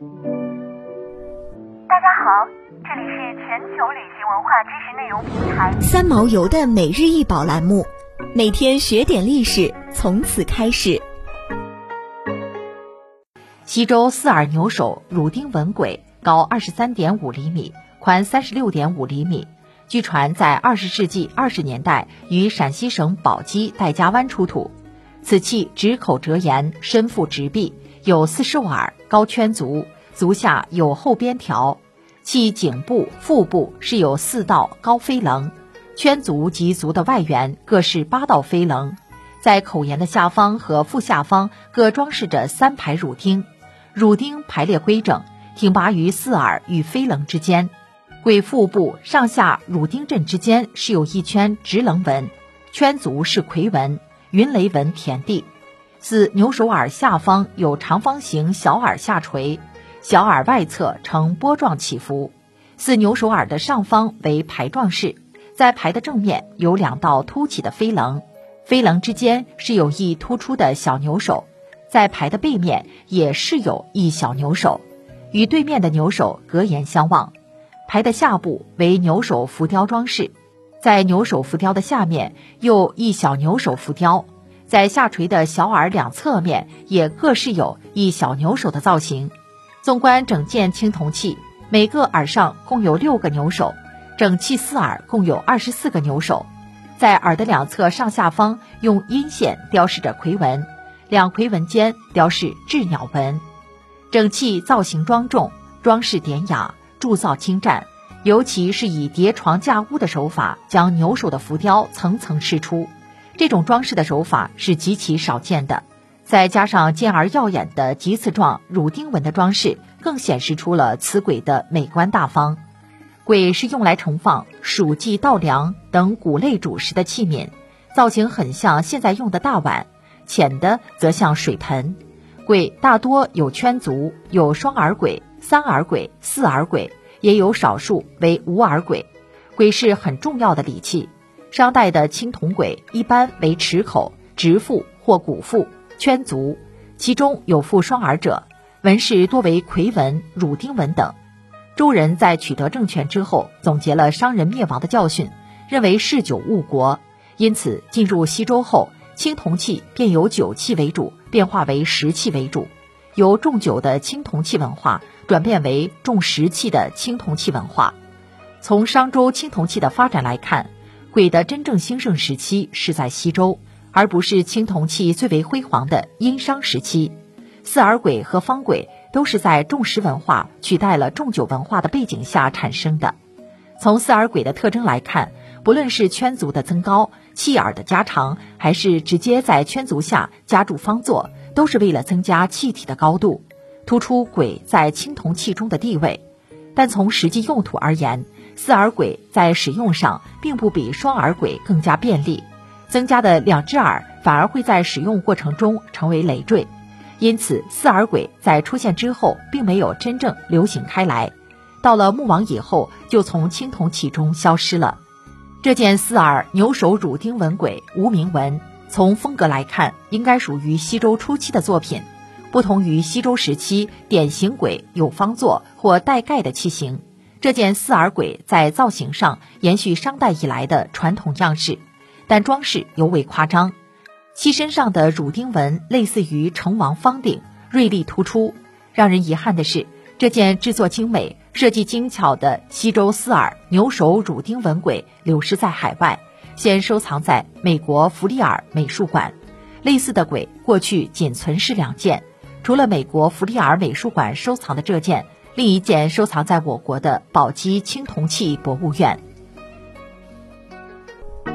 大家好，这里是全球旅行文化知识内容平台三毛游的每日一宝栏目，每天学点历史，从此开始。西周四耳牛首乳钉纹簋，高二十三点五厘米，宽三十六点五厘米。据传在二十世纪二十年代于陕西省宝鸡戴家湾出土。此器直口折沿，身腹直臂，有四兽耳，高圈足，足下有后边条。其颈部、腹部是有四道高飞棱，圈足及足的外缘各是八道飞棱。在口沿的下方和腹下方各装饰着三排乳钉，乳钉排列规整，挺拔于四耳与飞棱之间。鬼腹部上下乳钉阵之间是有一圈直棱纹，圈足是夔纹，云雷纹田地。似牛首耳下方有长方形小耳下垂，小耳外侧呈波状起伏。似牛首耳的上方为排状式，在排的正面有两道凸起的飞棱，飞棱之间是有一突出的小牛首，在排的背面也是有一小牛首，与对面的牛首隔檐相望。牌的下部为牛首浮雕装饰，在牛首浮雕的下面又一小牛首浮雕，在下垂的小耳两侧面也各是有一小牛首的造型。纵观整件青铜器，每个耳上共有六个牛首，整器四耳共有二十四个牛首，在耳的两侧上下方用阴线雕饰着夔纹，两夔纹间雕饰雉鸟纹。整器造型庄重，装饰典雅。铸造精湛，尤其是以叠床架屋的手法，将牛首的浮雕层层饰出。这种装饰的手法是极其少见的。再加上尖而耀眼的棘刺状乳钉纹的装饰，更显示出了此簋的美观大方。簋是用来盛放黍稷稻粮等谷类主食的器皿，造型很像现在用的大碗，浅的则像水盆。簋大多有圈足，有双耳簋。三耳簋、四耳簋，也有少数为无耳簋。簋是很重要的礼器。商代的青铜簋一般为持口、直腹或鼓腹、圈足，其中有腹双耳者，纹饰多为夔纹、乳钉纹等。周人在取得政权之后，总结了商人灭亡的教训，认为嗜酒误国，因此进入西周后，青铜器便由酒器为主，变化为石器为主。由重酒的青铜器文化转变为重石器的青铜器文化。从商周青铜器的发展来看，鬼的真正兴盛时期是在西周，而不是青铜器最为辉煌的殷商时期。四耳鬼和方鬼都是在重石文化取代了重酒文化的背景下产生的。从四耳鬼的特征来看，不论是圈足的增高、器耳的加长，还是直接在圈足下加铸方座。都是为了增加器体的高度，突出鬼在青铜器中的地位。但从实际用途而言，四耳簋在使用上并不比双耳簋更加便利，增加的两只耳反而会在使用过程中成为累赘。因此，四耳簋在出现之后并没有真正流行开来，到了穆王以后就从青铜器中消失了。这件四耳牛首乳钉纹簋无名纹。从风格来看，应该属于西周初期的作品，不同于西周时期典型簋有方座或带盖的器型。这件四耳鬼在造型上延续商代以来的传统样式，但装饰尤为夸张。其身上的乳钉纹类似于成王方鼎，锐利突出。让人遗憾的是，这件制作精美、设计精巧的西周四耳牛首乳钉纹鬼流失在海外。现收藏在美国弗利尔美术馆，类似的鬼过去仅存世两件，除了美国弗利尔美术馆收藏的这件，另一件收藏在我国的宝鸡青铜器博物院。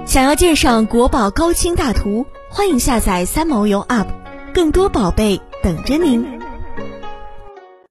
想要鉴赏国宝高清大图，欢迎下载三毛游 App，更多宝贝等着您。